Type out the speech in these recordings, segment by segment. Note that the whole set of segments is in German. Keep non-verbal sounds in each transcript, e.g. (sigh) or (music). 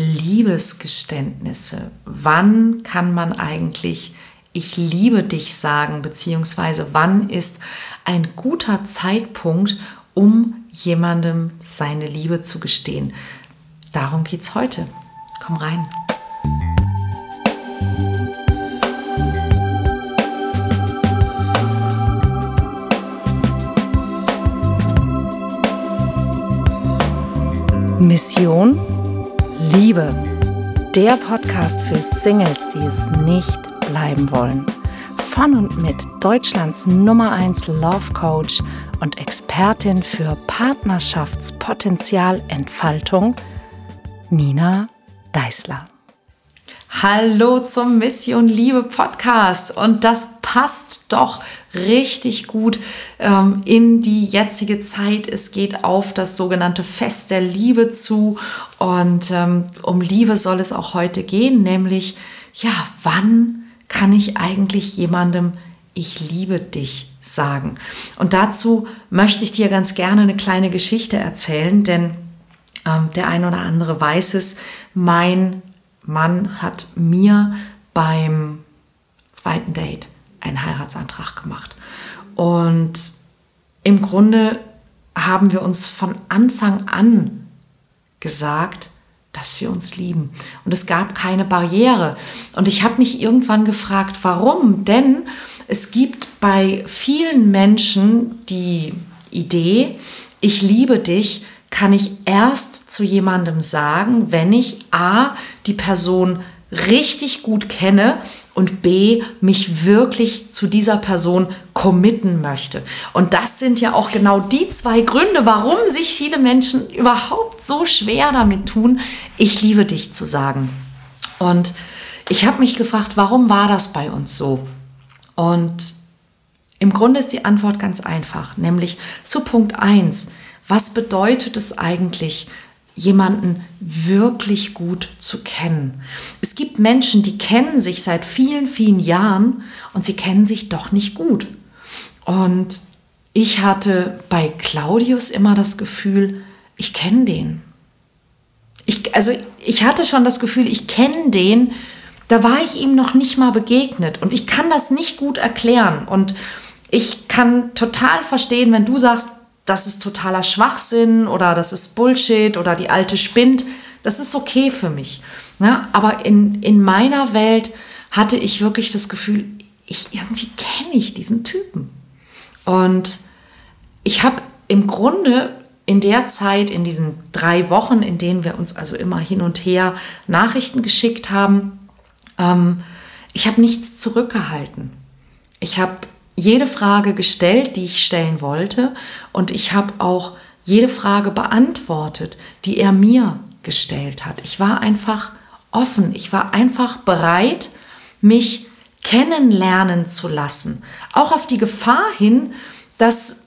Liebesgeständnisse. Wann kann man eigentlich ich liebe dich sagen, beziehungsweise wann ist ein guter Zeitpunkt, um jemandem seine Liebe zu gestehen. Darum geht es heute. Komm rein. Mission Liebe. Der Podcast für Singles, die es nicht bleiben wollen. Von und mit Deutschlands Nummer 1 Love Coach und Expertin für Partnerschaftspotenzialentfaltung, Nina Deißler. Hallo zum Mission Liebe Podcast und das passt doch richtig gut ähm, in die jetzige Zeit. Es geht auf das sogenannte Fest der Liebe zu und ähm, um Liebe soll es auch heute gehen, nämlich ja, wann kann ich eigentlich jemandem ich liebe dich sagen? Und dazu möchte ich dir ganz gerne eine kleine Geschichte erzählen, denn ähm, der ein oder andere weiß es, mein Mann hat mir beim zweiten Date einen Heiratsantrag gemacht. Und im Grunde haben wir uns von Anfang an gesagt, dass wir uns lieben. Und es gab keine Barriere. Und ich habe mich irgendwann gefragt, warum? Denn es gibt bei vielen Menschen die Idee, ich liebe dich, kann ich erst zu jemandem sagen, wenn ich a, die Person richtig gut kenne und B, mich wirklich zu dieser Person committen möchte. Und das sind ja auch genau die zwei Gründe, warum sich viele Menschen überhaupt so schwer damit tun, ich liebe dich zu sagen. Und ich habe mich gefragt, warum war das bei uns so? Und im Grunde ist die Antwort ganz einfach, nämlich zu Punkt 1. Was bedeutet es eigentlich, jemanden wirklich gut zu kennen. Es gibt Menschen, die kennen sich seit vielen, vielen Jahren und sie kennen sich doch nicht gut. Und ich hatte bei Claudius immer das Gefühl, ich kenne den. Ich, also ich hatte schon das Gefühl, ich kenne den, da war ich ihm noch nicht mal begegnet und ich kann das nicht gut erklären und ich kann total verstehen, wenn du sagst, das ist totaler Schwachsinn oder das ist Bullshit oder die alte spinnt. Das ist okay für mich. Ne? Aber in, in meiner Welt hatte ich wirklich das Gefühl, ich irgendwie kenne ich diesen Typen. Und ich habe im Grunde in der Zeit, in diesen drei Wochen, in denen wir uns also immer hin und her Nachrichten geschickt haben, ähm, ich habe nichts zurückgehalten. Ich habe jede Frage gestellt, die ich stellen wollte. Und ich habe auch jede Frage beantwortet, die er mir gestellt hat. Ich war einfach offen. Ich war einfach bereit, mich kennenlernen zu lassen. Auch auf die Gefahr hin, dass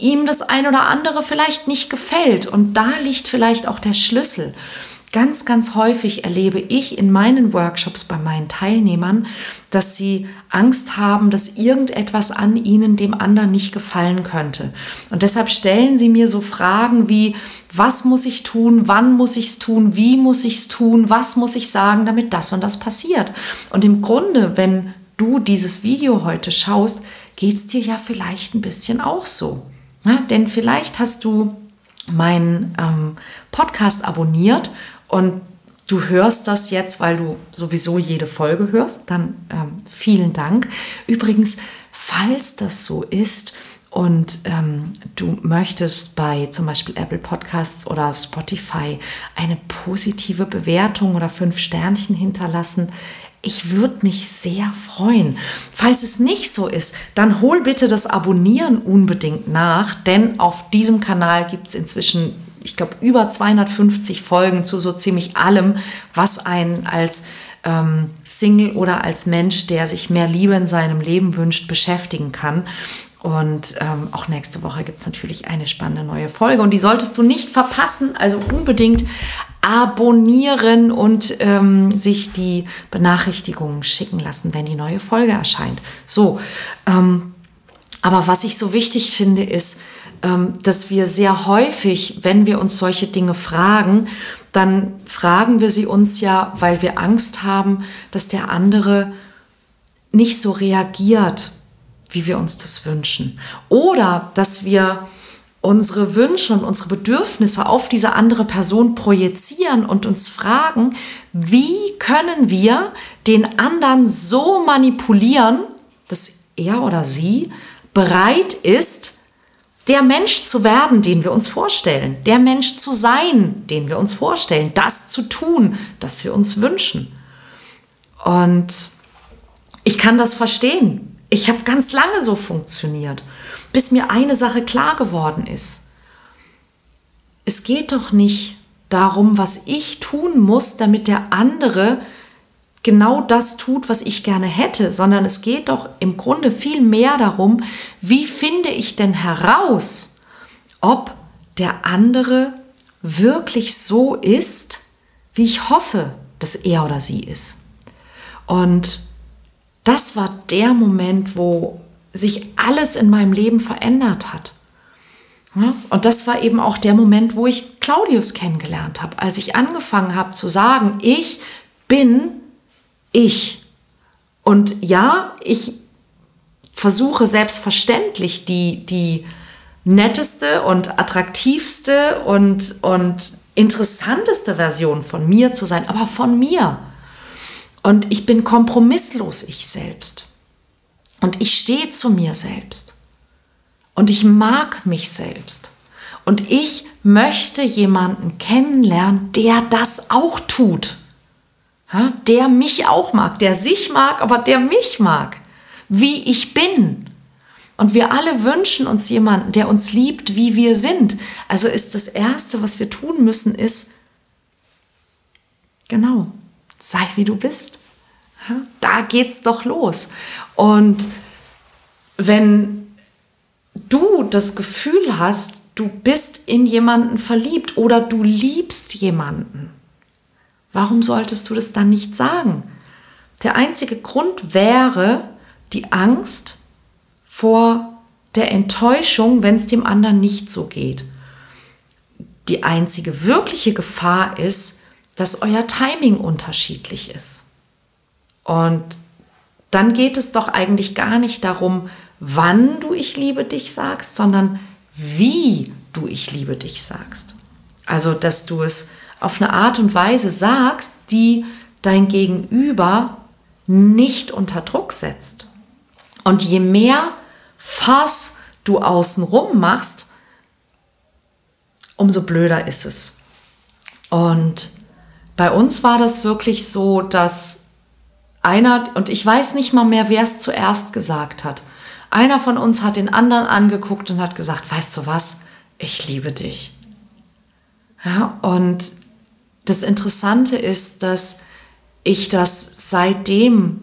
ihm das ein oder andere vielleicht nicht gefällt. Und da liegt vielleicht auch der Schlüssel. Ganz, ganz häufig erlebe ich in meinen Workshops bei meinen Teilnehmern, dass sie Angst haben, dass irgendetwas an ihnen dem anderen nicht gefallen könnte. Und deshalb stellen sie mir so Fragen wie, was muss ich tun, wann muss ich es tun, wie muss ich es tun, was muss ich sagen, damit das und das passiert. Und im Grunde, wenn du dieses Video heute schaust, geht es dir ja vielleicht ein bisschen auch so. Ja, denn vielleicht hast du meinen ähm, Podcast abonniert und du hörst das jetzt, weil du sowieso jede Folge hörst, dann ähm, vielen Dank. Übrigens, falls das so ist und ähm, du möchtest bei zum Beispiel Apple Podcasts oder Spotify eine positive Bewertung oder fünf Sternchen hinterlassen, ich würde mich sehr freuen. Falls es nicht so ist, dann hol bitte das Abonnieren unbedingt nach, denn auf diesem Kanal gibt es inzwischen ich glaube, über 250 Folgen zu so ziemlich allem, was einen als ähm, Single oder als Mensch, der sich mehr Liebe in seinem Leben wünscht, beschäftigen kann. Und ähm, auch nächste Woche gibt es natürlich eine spannende neue Folge und die solltest du nicht verpassen. Also unbedingt abonnieren und ähm, sich die Benachrichtigungen schicken lassen, wenn die neue Folge erscheint. So, ähm, aber was ich so wichtig finde, ist, dass wir sehr häufig, wenn wir uns solche Dinge fragen, dann fragen wir sie uns ja, weil wir Angst haben, dass der andere nicht so reagiert, wie wir uns das wünschen. Oder dass wir unsere Wünsche und unsere Bedürfnisse auf diese andere Person projizieren und uns fragen, wie können wir den anderen so manipulieren, dass er oder sie bereit ist, der Mensch zu werden, den wir uns vorstellen, der Mensch zu sein, den wir uns vorstellen, das zu tun, das wir uns wünschen. Und ich kann das verstehen. Ich habe ganz lange so funktioniert, bis mir eine Sache klar geworden ist. Es geht doch nicht darum, was ich tun muss, damit der andere genau das tut, was ich gerne hätte, sondern es geht doch im Grunde viel mehr darum, wie finde ich denn heraus, ob der andere wirklich so ist, wie ich hoffe, dass er oder sie ist. Und das war der Moment, wo sich alles in meinem Leben verändert hat. Und das war eben auch der Moment, wo ich Claudius kennengelernt habe, als ich angefangen habe zu sagen, ich bin ich. Und ja, ich versuche selbstverständlich die, die netteste und attraktivste und, und interessanteste Version von mir zu sein, aber von mir. Und ich bin kompromisslos ich selbst. Und ich stehe zu mir selbst. Und ich mag mich selbst. Und ich möchte jemanden kennenlernen, der das auch tut der mich auch mag, der sich mag, aber der mich mag, wie ich bin. Und wir alle wünschen uns jemanden, der uns liebt, wie wir sind. Also ist das Erste, was wir tun müssen, ist, genau, sei wie du bist. Da geht's doch los. Und wenn du das Gefühl hast, du bist in jemanden verliebt oder du liebst jemanden, Warum solltest du das dann nicht sagen? Der einzige Grund wäre die Angst vor der Enttäuschung, wenn es dem anderen nicht so geht. Die einzige wirkliche Gefahr ist, dass euer Timing unterschiedlich ist. Und dann geht es doch eigentlich gar nicht darum, wann du ich liebe dich sagst, sondern wie du ich liebe dich sagst. Also, dass du es auf eine Art und Weise sagst, die dein Gegenüber nicht unter Druck setzt. Und je mehr Fass du außenrum machst, umso blöder ist es. Und bei uns war das wirklich so, dass einer, und ich weiß nicht mal mehr, wer es zuerst gesagt hat, einer von uns hat den anderen angeguckt und hat gesagt, weißt du was, ich liebe dich. Ja, und das Interessante ist, dass ich das seitdem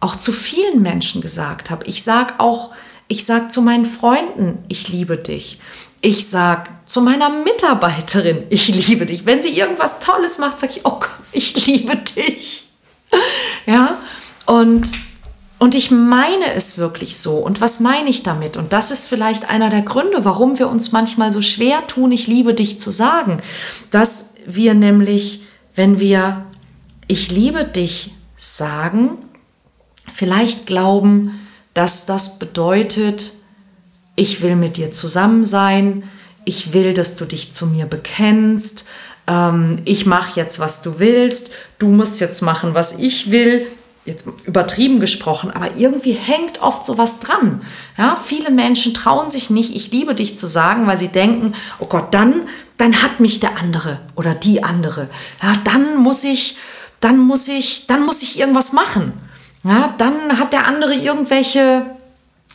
auch zu vielen Menschen gesagt habe. Ich sage auch, ich sage zu meinen Freunden, ich liebe dich. Ich sage zu meiner Mitarbeiterin, (laughs) ich liebe dich. Wenn sie irgendwas Tolles macht, sage ich, oh Gott, ich liebe dich. (laughs) Ja, und und ich meine es wirklich so. Und was meine ich damit? Und das ist vielleicht einer der Gründe, warum wir uns manchmal so schwer tun, ich liebe dich zu sagen. Dass wir nämlich, wenn wir ich liebe dich sagen, vielleicht glauben, dass das bedeutet, ich will mit dir zusammen sein, ich will, dass du dich zu mir bekennst, ähm, ich mache jetzt, was du willst, du musst jetzt machen, was ich will, jetzt übertrieben gesprochen, aber irgendwie hängt oft sowas dran. Ja, viele Menschen trauen sich nicht, ich liebe dich zu sagen, weil sie denken, oh Gott, dann, dann hat mich der andere oder die andere. Ja, dann muss ich, dann muss ich, dann muss ich irgendwas machen. Ja, dann hat der andere irgendwelche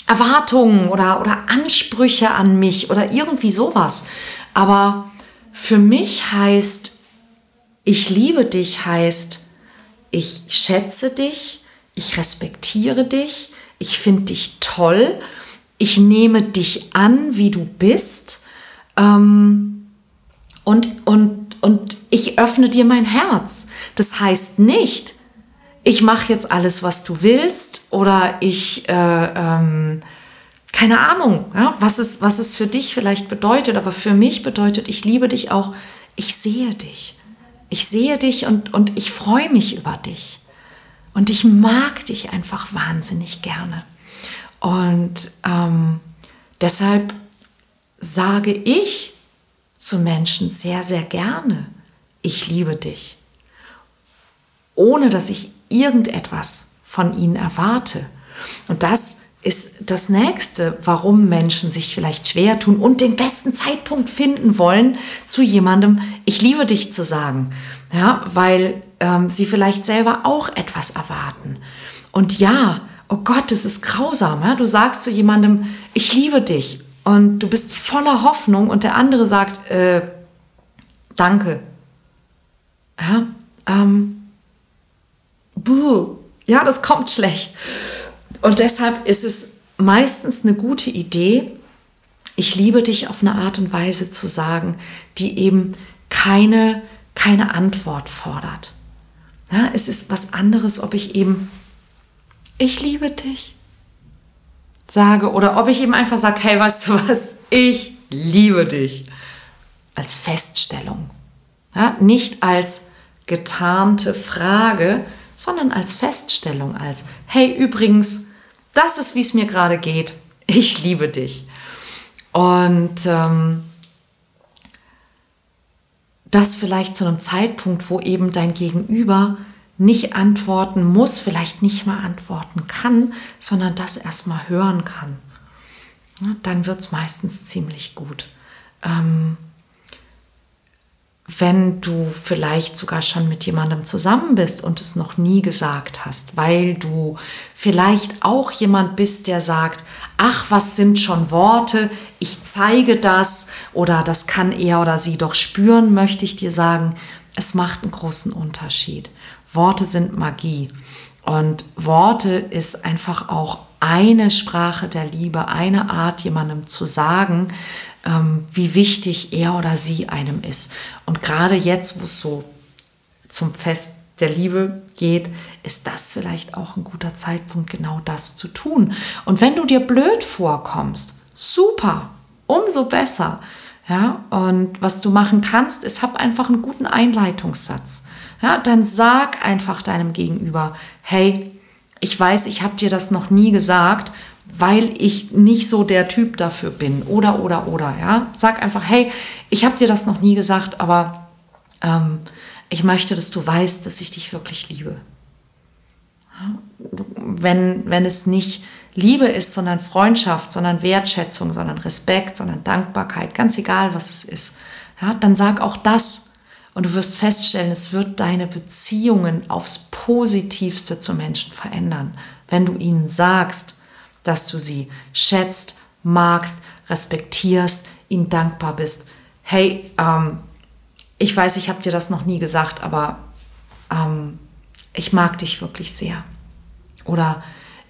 Erwartungen oder, oder Ansprüche an mich oder irgendwie sowas. Aber für mich heißt, ich liebe dich heißt, ich schätze dich, ich respektiere dich, ich finde dich toll, ich nehme dich an, wie du bist ähm, und, und, und ich öffne dir mein Herz. Das heißt nicht, ich mache jetzt alles, was du willst oder ich, äh, ähm, keine Ahnung, ja, was, es, was es für dich vielleicht bedeutet, aber für mich bedeutet, ich liebe dich auch, ich sehe dich. ich sehe dich und, und ich freue mich über dich. Und ich mag dich einfach wahnsinnig gerne. Und ähm, deshalb sage ich zu Menschen sehr, sehr gerne, ich liebe dich, ohne dass ich irgendetwas von ihnen erwarte. Und das ist das Nächste, warum Menschen sich vielleicht schwer tun und den besten Zeitpunkt finden wollen, zu jemandem, ich liebe dich zu sagen. Ja, weil ähm, sie vielleicht selber auch etwas erwarten. Und ja, oh Gott, das ist grausam. Ja? Du sagst zu jemandem, ich liebe dich und du bist voller Hoffnung und der andere sagt, äh, danke. Ja, ähm, buh, ja, das kommt schlecht. Und deshalb ist es meistens eine gute Idee, ich liebe dich auf eine Art und Weise zu sagen, die eben keine, keine Antwort fordert. Ja, es ist was anderes, ob ich eben, ich liebe dich sage oder ob ich eben einfach sage, hey, weißt du was, ich liebe dich. Als Feststellung. Ja, nicht als getarnte Frage, sondern als Feststellung, als, hey, übrigens, das ist, wie es mir gerade geht. Ich liebe dich. Und ähm, das vielleicht zu einem Zeitpunkt, wo eben dein Gegenüber nicht antworten muss, vielleicht nicht mal antworten kann, sondern das erstmal hören kann. Dann wird es meistens ziemlich gut. Ähm, wenn du vielleicht sogar schon mit jemandem zusammen bist und es noch nie gesagt hast, weil du vielleicht auch jemand bist, der sagt, ach, was sind schon Worte, ich zeige das oder das kann er oder sie doch spüren, möchte ich dir sagen, es macht einen großen Unterschied. Worte sind Magie und Worte ist einfach auch eine Sprache der Liebe, eine Art, jemandem zu sagen, ähm, wie wichtig er oder sie einem ist. Und gerade jetzt, wo es so zum Fest der Liebe geht, ist das vielleicht auch ein guter Zeitpunkt, genau das zu tun. Und wenn du dir blöd vorkommst, super, umso besser. Ja, und was du machen kannst, ist, hab einfach einen guten Einleitungssatz. Ja, dann sag einfach deinem Gegenüber, hey, ich weiß, ich habe dir das noch nie gesagt weil ich nicht so der Typ dafür bin. Oder, oder, oder, ja. Sag einfach, hey, ich habe dir das noch nie gesagt, aber ähm, ich möchte, dass du weißt, dass ich dich wirklich liebe. Wenn, wenn es nicht Liebe ist, sondern Freundschaft, sondern Wertschätzung, sondern Respekt, sondern Dankbarkeit, ganz egal, was es ist, ja, dann sag auch das. Und du wirst feststellen, es wird deine Beziehungen aufs Positivste zu Menschen verändern, wenn du ihnen sagst, dass du sie schätzt, magst, respektierst, ihnen dankbar bist. Hey, ähm, ich weiß, ich habe dir das noch nie gesagt, aber ähm, ich mag dich wirklich sehr. Oder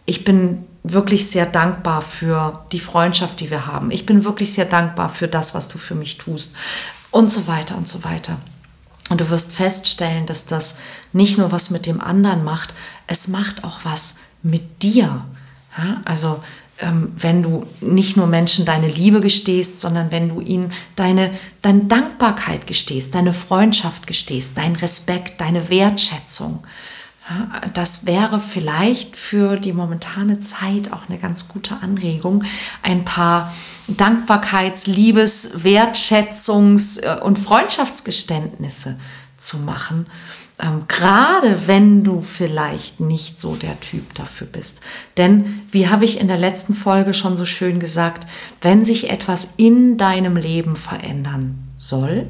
ich bin wirklich sehr dankbar für die Freundschaft, die wir haben. Ich bin wirklich sehr dankbar für das, was du für mich tust. Und so weiter und so weiter. Und du wirst feststellen, dass das nicht nur was mit dem anderen macht, es macht auch was mit dir. Ja, also ähm, wenn du nicht nur Menschen deine Liebe gestehst, sondern wenn du ihnen deine, deine Dankbarkeit gestehst, deine Freundschaft gestehst, deinen Respekt, deine Wertschätzung. Das wäre vielleicht für die momentane Zeit auch eine ganz gute Anregung, ein paar Dankbarkeits-, Liebes-, Wertschätzungs- äh, und Freundschaftsgeständnisse zu machen ähm, gerade wenn du vielleicht nicht so der Typ dafür bist. Denn, wie habe ich in der letzten Folge schon so schön gesagt, wenn sich etwas in deinem Leben verändern soll,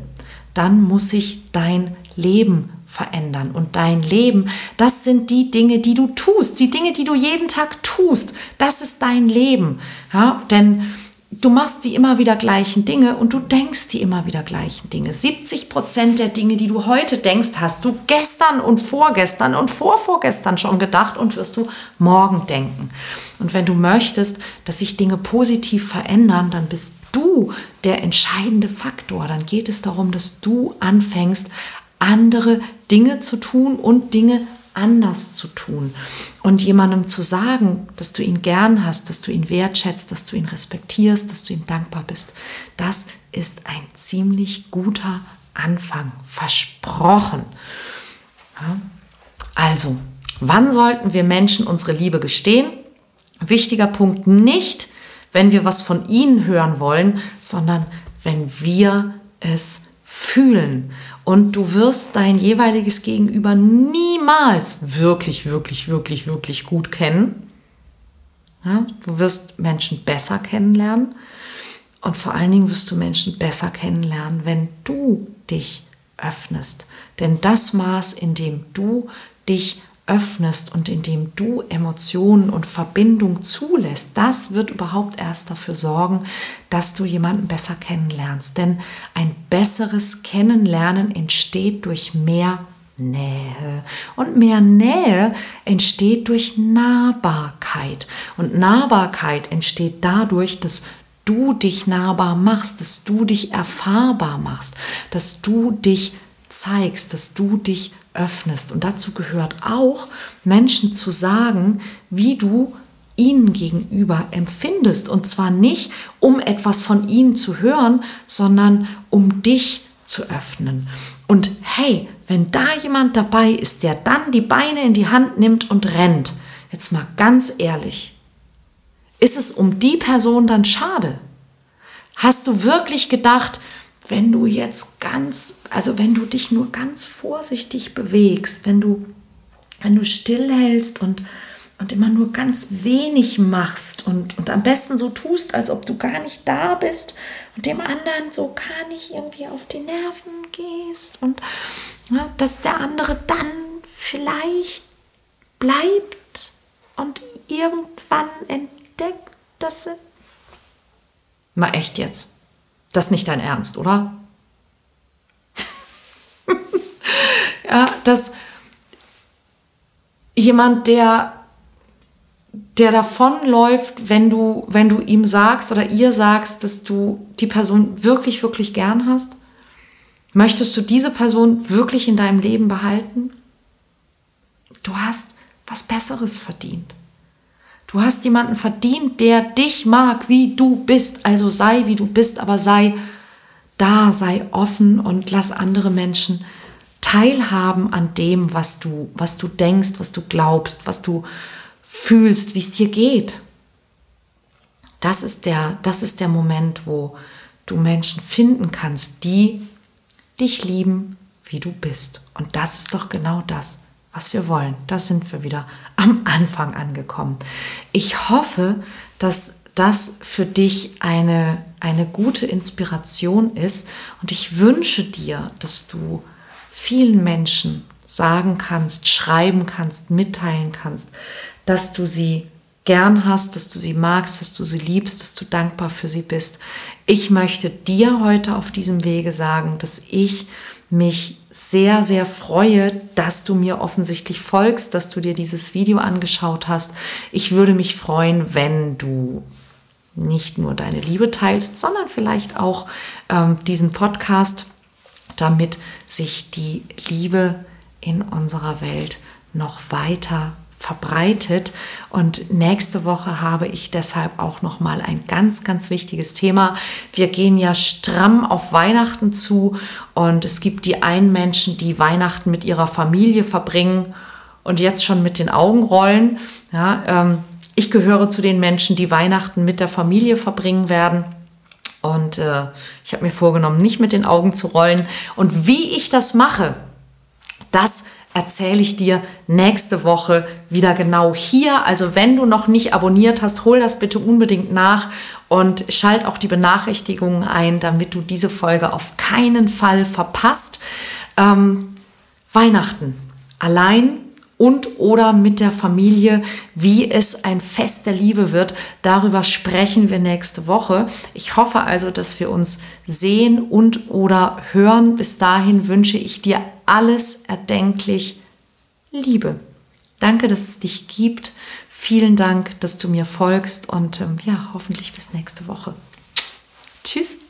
dann muss sich dein Leben verändern. Und dein Leben, das sind die Dinge, die du tust, die Dinge, die du jeden Tag tust. Das ist dein Leben. Ja, denn du machst die immer wieder gleichen Dinge und du denkst die immer wieder gleichen Dinge. 70 Prozent der Dinge, die du heute denkst, hast du gestern und vorgestern und vorvorgestern schon gedacht und wirst du morgen denken. Und wenn du möchtest, dass sich Dinge positiv verändern, dann bist du der entscheidende Faktor. Dann geht es darum, dass du anfängst, andere Dinge zu tun und Dinge anders zu tun und jemandem zu sagen, dass du ihn gern hast, dass du ihn wertschätzt, dass du ihn respektierst, dass du ihm dankbar bist, das ist ein ziemlich guter Anfang. Versprochen. Ja? Also, wann sollten wir Menschen unsere Liebe gestehen? Wichtiger Punkt nicht, wenn wir was von ihnen hören wollen, sondern wenn wir es fühlen. Und du wirst dein jeweiliges Gegenüber niemals wirklich, wirklich, wirklich, wirklich gut kennen. Ja, du wirst Menschen besser kennenlernen. Und vor allen Dingen wirst du Menschen besser kennenlernen, wenn du dich öffnest. Denn das Maß, in dem du dich öffnest und indem du Emotionen und Verbindung zulässt, das wird überhaupt erst dafür sorgen, dass du jemanden besser kennenlernst. Denn ein besseres Kennenlernen entsteht durch mehr Nähe. Und mehr Nähe entsteht durch Nahbarkeit. Und Nahbarkeit entsteht dadurch, dass du dich nahbar machst, dass du dich erfahrbar machst, dass du dich zeigst, dass du dich öffnest. Und dazu gehört auch, Menschen zu sagen, wie du ihnen gegenüber empfindest. Und zwar nicht, um etwas von ihnen zu hören, sondern um dich zu öffnen. Und hey, wenn da jemand dabei ist, der dann die Beine in die Hand nimmt und rennt, jetzt mal ganz ehrlich, ist es um die Person dann schade? Hast du wirklich gedacht, wenn du jetzt ganz, also wenn du dich nur ganz vorsichtig bewegst, wenn du, wenn du stillhältst und, und immer nur ganz wenig machst und, und am besten so tust, als ob du gar nicht da bist und dem anderen so gar nicht irgendwie auf die Nerven gehst und ja, dass der andere dann vielleicht bleibt und irgendwann entdeckt, dass er... Mal echt jetzt. Das ist nicht dein Ernst, oder? (laughs) ja, dass jemand, der, der davonläuft, wenn du, wenn du ihm sagst oder ihr sagst, dass du die Person wirklich, wirklich gern hast, möchtest du diese Person wirklich in deinem Leben behalten? Du hast was Besseres verdient. Du hast jemanden verdient, der dich mag, wie du bist. Also sei, wie du bist, aber sei da, sei offen und lass andere Menschen teilhaben an dem, was du, was du denkst, was du glaubst, was du fühlst, wie es dir geht. Das ist der, das ist der Moment, wo du Menschen finden kannst, die dich lieben, wie du bist. Und das ist doch genau das, was wir wollen. Da sind wir wieder am Anfang angekommen. Ich hoffe, dass das für dich eine, eine gute Inspiration ist und ich wünsche dir, dass du vielen Menschen sagen kannst, schreiben kannst, mitteilen kannst, dass du sie gern hast, dass du sie magst, dass du sie liebst, dass du dankbar für sie bist. Ich möchte dir heute auf diesem Wege sagen, dass ich mich sehr, sehr freue, dass du mir offensichtlich folgst, dass du dir dieses Video angeschaut hast. Ich würde mich freuen, wenn du nicht nur deine Liebe teilst, sondern vielleicht auch ähm, diesen Podcast, damit sich die Liebe in unserer Welt noch weiter verbreitet. Und nächste Woche habe ich deshalb auch noch mal ein ganz, ganz wichtiges Thema. Wir gehen ja stramm auf Weihnachten zu und es gibt die einen Menschen, die Weihnachten mit ihrer Familie verbringen und jetzt schon mit den Augen rollen. Ja, ähm, ich gehöre zu den Menschen, die Weihnachten mit der Familie verbringen werden. Und äh, ich habe mir vorgenommen, nicht mit den Augen zu rollen. Und wie ich das mache, das erzähle ich dir nächste Woche wieder genau hier. Also wenn du noch nicht abonniert hast, hol das bitte unbedingt nach und schalt auch die Benachrichtigungen ein, damit du diese Folge auf keinen Fall verpasst. Ähm, Weihnachten allein und oder mit der Familie, wie es ein Fest der Liebe wird. Darüber sprechen wir nächste Woche. Ich hoffe also, dass wir uns sehen und oder hören. Bis dahin wünsche ich dir alles erdenklich Liebe. Danke, dass es dich gibt. Vielen Dank, dass du mir folgst und ähm, ja, hoffentlich bis nächste Woche. Tschüss.